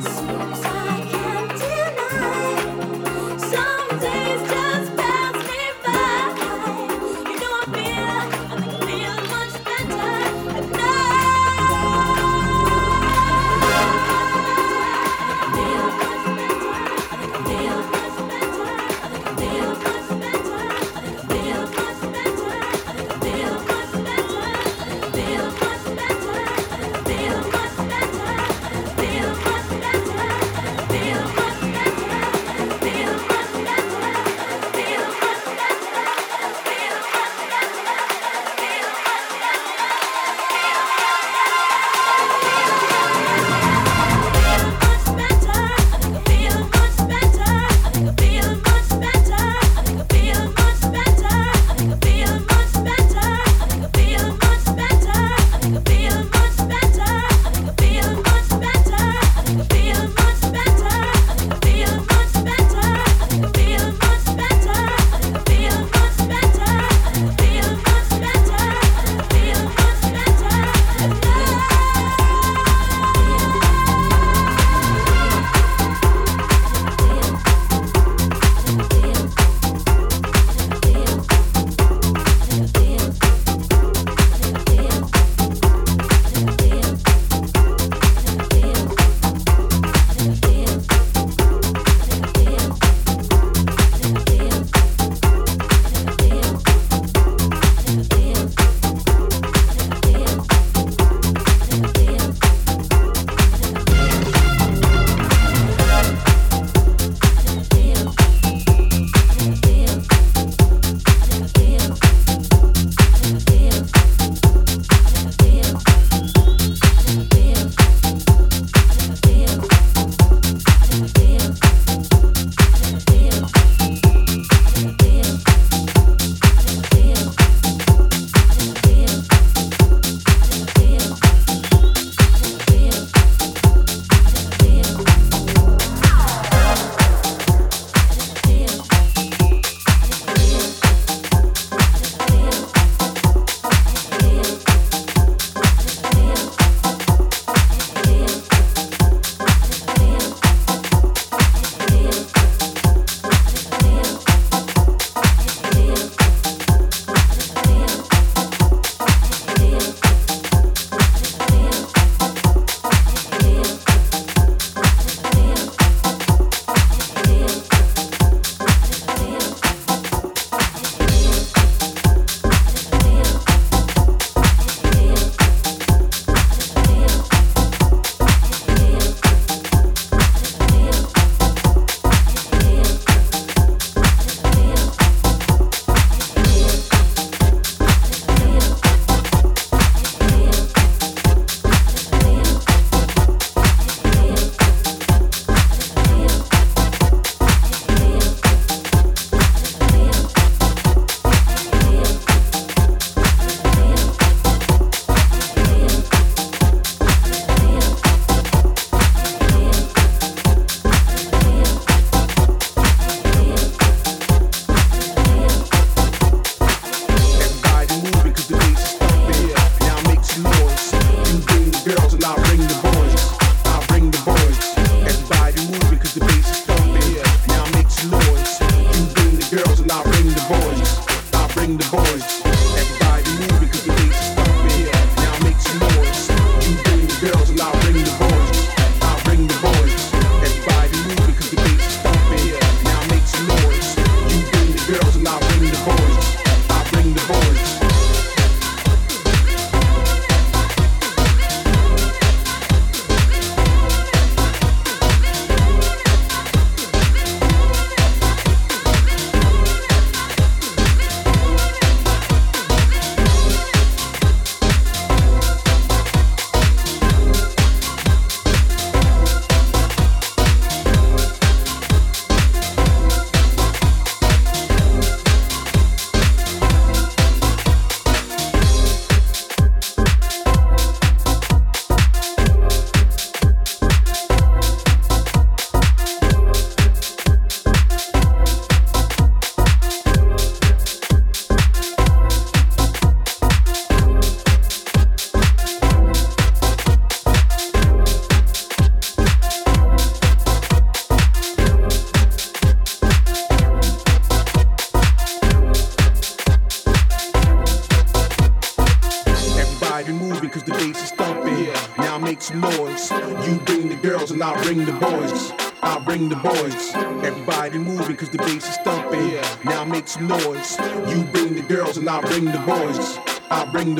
Sometimes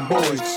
boys.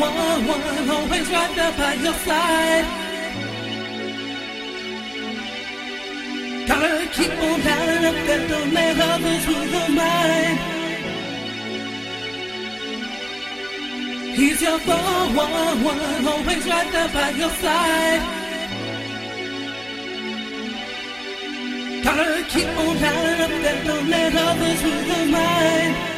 one, one, always right there by your side. Gotta keep on lining up that don't let others rule your mind. He's your four, one, one, always right there by your side. Gotta keep on lining up that don't let others rule your mind.